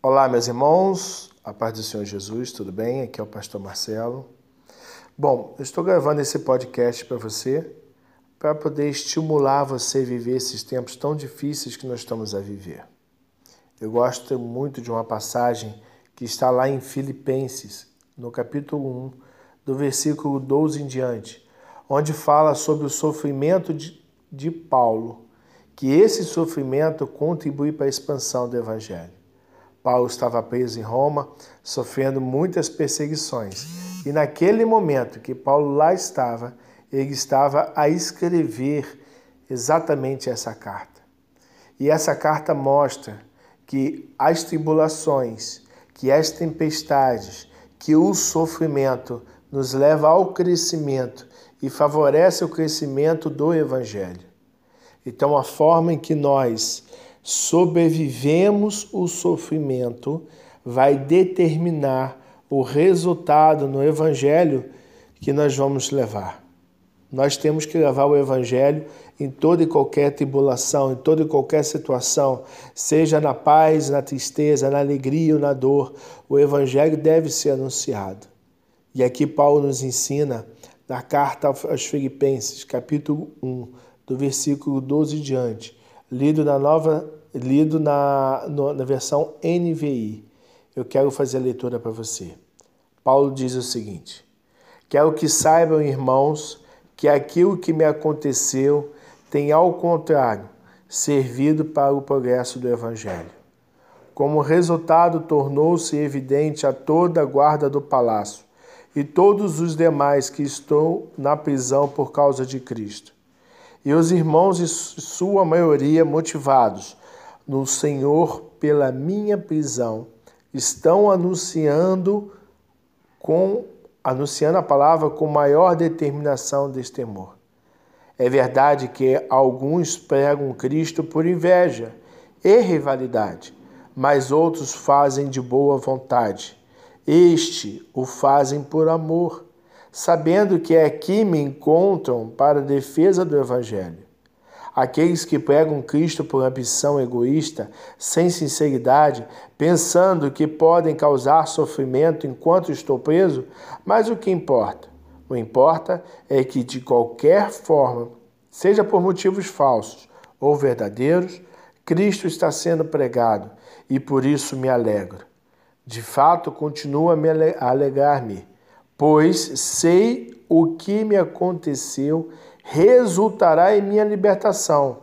Olá, meus irmãos, a paz do Senhor Jesus, tudo bem? Aqui é o pastor Marcelo. Bom, eu estou gravando esse podcast para você, para poder estimular você a viver esses tempos tão difíceis que nós estamos a viver. Eu gosto muito de uma passagem que está lá em Filipenses, no capítulo 1, do versículo 12 em diante, onde fala sobre o sofrimento de, de Paulo, que esse sofrimento contribui para a expansão do Evangelho. Paulo estava preso em Roma, sofrendo muitas perseguições. E naquele momento que Paulo lá estava, ele estava a escrever exatamente essa carta. E essa carta mostra que as tribulações, que as tempestades, que o sofrimento nos leva ao crescimento e favorece o crescimento do evangelho. Então a forma em que nós sobrevivemos o sofrimento vai determinar o resultado no Evangelho que nós vamos levar. Nós temos que levar o Evangelho em toda e qualquer tribulação, em toda e qualquer situação, seja na paz, na tristeza, na alegria ou na dor, o Evangelho deve ser anunciado. E aqui Paulo nos ensina, na carta aos Filipenses, capítulo 1, do versículo 12 em diante, lido na nova lido na, na versão NVI. Eu quero fazer a leitura para você. Paulo diz o seguinte: Quero que saibam, irmãos, que aquilo que me aconteceu tem, ao contrário, servido para o progresso do Evangelho. Como resultado, tornou-se evidente a toda a guarda do palácio e todos os demais que estão na prisão por causa de Cristo. E os irmãos, em sua maioria, motivados no Senhor pela minha prisão, estão anunciando com anunciando a palavra com maior determinação deste temor. É verdade que alguns pregam Cristo por inveja e rivalidade, mas outros fazem de boa vontade. Este o fazem por amor, sabendo que aqui me encontram para a defesa do Evangelho. Aqueles que pregam Cristo por ambição egoísta, sem sinceridade, pensando que podem causar sofrimento enquanto estou preso, mas o que importa? O importa é que, de qualquer forma, seja por motivos falsos ou verdadeiros, Cristo está sendo pregado e por isso me alegro. De fato, continuo a me alegrar-me, pois sei o que me aconteceu resultará em minha libertação.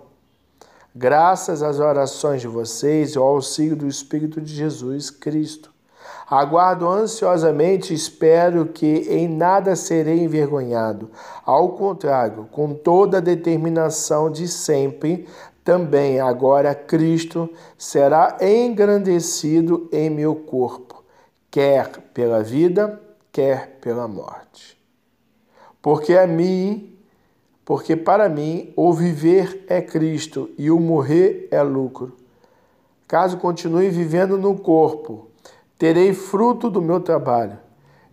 Graças às orações de vocês e ao auxílio do Espírito de Jesus Cristo. Aguardo ansiosamente e espero que em nada serei envergonhado. Ao contrário, com toda a determinação de sempre, também agora Cristo será engrandecido em meu corpo, quer pela vida, quer pela morte. Porque a mim porque para mim o viver é Cristo e o morrer é lucro. Caso continue vivendo no corpo, terei fruto do meu trabalho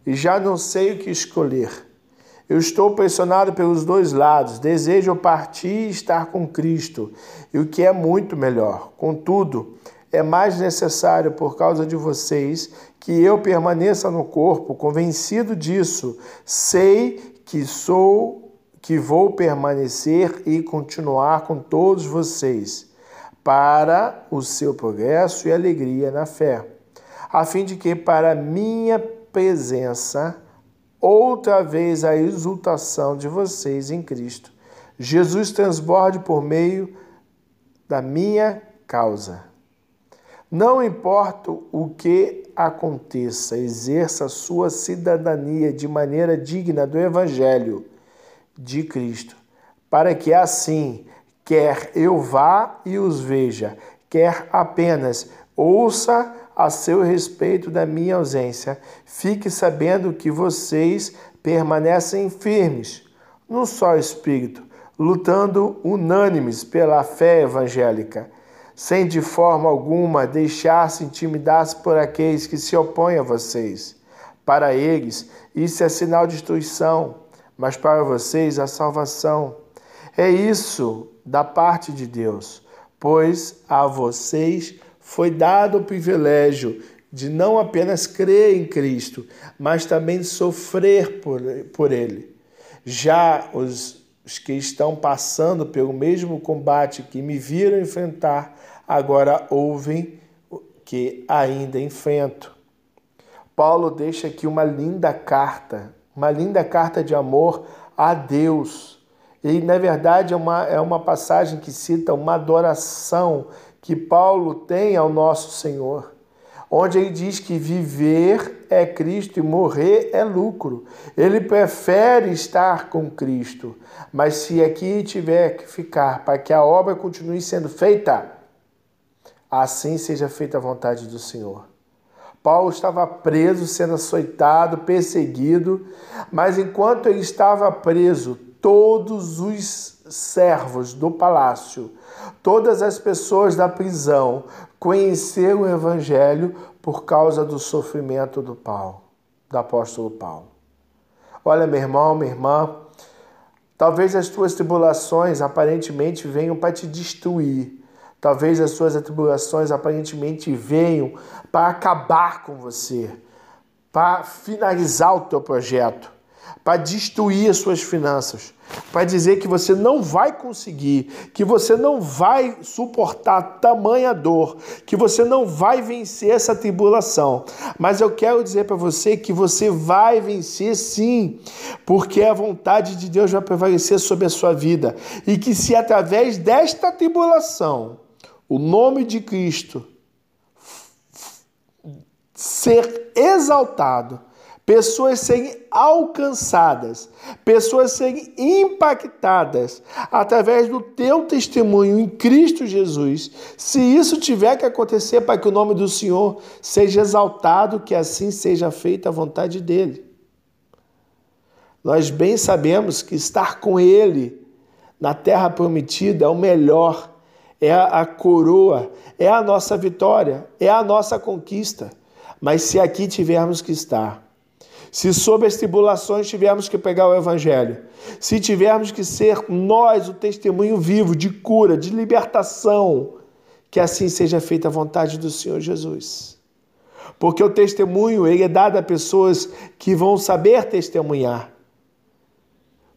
e já não sei o que escolher. Eu estou pressionado pelos dois lados, desejo partir e estar com Cristo, e o que é muito melhor. Contudo, é mais necessário por causa de vocês que eu permaneça no corpo, convencido disso. Sei que sou que vou permanecer e continuar com todos vocês para o seu progresso e alegria na fé, a fim de que para minha presença outra vez a exultação de vocês em Cristo. Jesus transborde por meio da minha causa. Não importa o que aconteça, exerça sua cidadania de maneira digna do Evangelho de Cristo, para que assim, quer eu vá e os veja, quer apenas ouça a seu respeito da minha ausência, fique sabendo que vocês permanecem firmes no só espírito, lutando unânimes pela fé evangélica, sem de forma alguma deixar-se intimidar por aqueles que se opõem a vocês. Para eles, isso é sinal de destruição mas para vocês a salvação. É isso da parte de Deus, pois a vocês foi dado o privilégio de não apenas crer em Cristo, mas também sofrer por, por Ele. Já os, os que estão passando pelo mesmo combate que me viram enfrentar, agora ouvem que ainda enfrento. Paulo deixa aqui uma linda carta, uma linda carta de amor a Deus. E, na verdade, é uma, é uma passagem que cita uma adoração que Paulo tem ao nosso Senhor, onde ele diz que viver é Cristo e morrer é lucro. Ele prefere estar com Cristo, mas se aqui tiver que ficar para que a obra continue sendo feita, assim seja feita a vontade do Senhor. Paulo estava preso, sendo açoitado, perseguido, mas enquanto ele estava preso, todos os servos do palácio, todas as pessoas da prisão conheceram o evangelho por causa do sofrimento do Paulo, do apóstolo Paulo. Olha, meu irmão, minha irmã, talvez as tuas tribulações aparentemente venham para te destruir. Talvez as suas tribulações aparentemente venham para acabar com você, para finalizar o teu projeto para destruir as suas finanças, para dizer que você não vai conseguir, que você não vai suportar tamanha dor, que você não vai vencer essa tribulação. Mas eu quero dizer para você que você vai vencer sim, porque a vontade de Deus vai prevalecer sobre a sua vida e que se através desta tribulação o nome de Cristo ser exaltado, pessoas serem alcançadas, pessoas serem impactadas através do teu testemunho em Cristo Jesus. Se isso tiver que acontecer para que o nome do Senhor seja exaltado, que assim seja feita a vontade dele. Nós bem sabemos que estar com ele na terra prometida é o melhor, é a coroa, é a nossa vitória, é a nossa conquista. Mas se aqui tivermos que estar, se sob as tribulações tivermos que pegar o Evangelho, se tivermos que ser nós o testemunho vivo de cura, de libertação, que assim seja feita a vontade do Senhor Jesus. Porque o testemunho ele é dado a pessoas que vão saber testemunhar.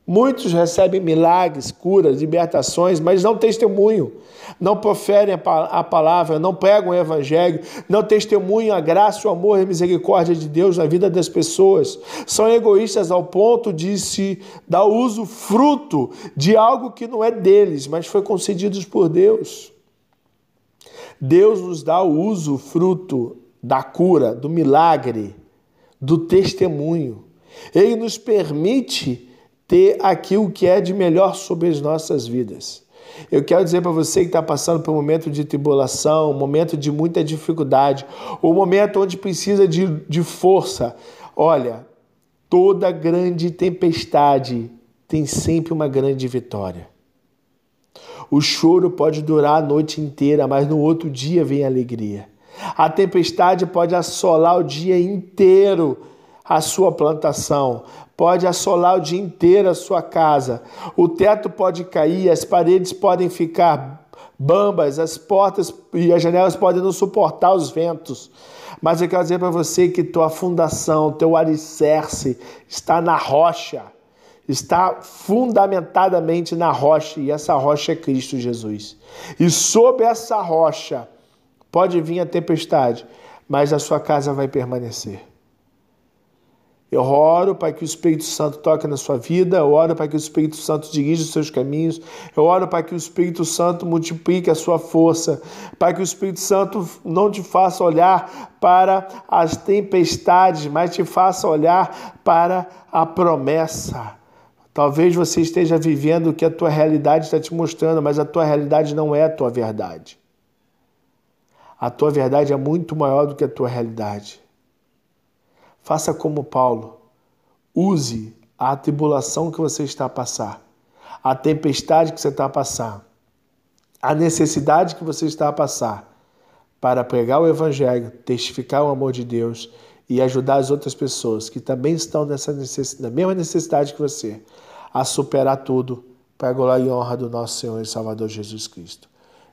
Muitos recebem milagres, curas, libertações, mas não testemunham, não proferem a palavra, não pregam o evangelho, não testemunham a graça, o amor e a misericórdia de Deus na vida das pessoas. São egoístas ao ponto de se dar uso fruto de algo que não é deles, mas foi concedido por Deus. Deus nos dá o uso fruto da cura, do milagre, do testemunho. Ele nos permite ter aquilo que é de melhor sobre as nossas vidas. Eu quero dizer para você que está passando por um momento de tribulação, um momento de muita dificuldade, um momento onde precisa de, de força. Olha, toda grande tempestade tem sempre uma grande vitória. O choro pode durar a noite inteira, mas no outro dia vem a alegria. A tempestade pode assolar o dia inteiro a sua plantação, pode assolar o dia inteiro a sua casa, o teto pode cair, as paredes podem ficar bambas, as portas e as janelas podem não suportar os ventos. Mas eu quero dizer para você que tua fundação, teu alicerce está na rocha, está fundamentadamente na rocha, e essa rocha é Cristo Jesus. E sob essa rocha pode vir a tempestade, mas a sua casa vai permanecer. Eu oro para que o Espírito Santo toque na sua vida, eu oro para que o Espírito Santo dirija os seus caminhos, eu oro para que o Espírito Santo multiplique a sua força, para que o Espírito Santo não te faça olhar para as tempestades, mas te faça olhar para a promessa. Talvez você esteja vivendo o que a tua realidade está te mostrando, mas a tua realidade não é a tua verdade. A tua verdade é muito maior do que a tua realidade. Faça como Paulo. Use a tribulação que você está a passar, a tempestade que você está a passar, a necessidade que você está a passar, para pregar o Evangelho, testificar o amor de Deus e ajudar as outras pessoas que também estão nessa necessidade, na mesma necessidade que você, a superar tudo para a glória e honra do nosso Senhor e Salvador Jesus Cristo.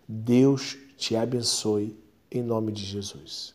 Deus te abençoe em nome de Jesus.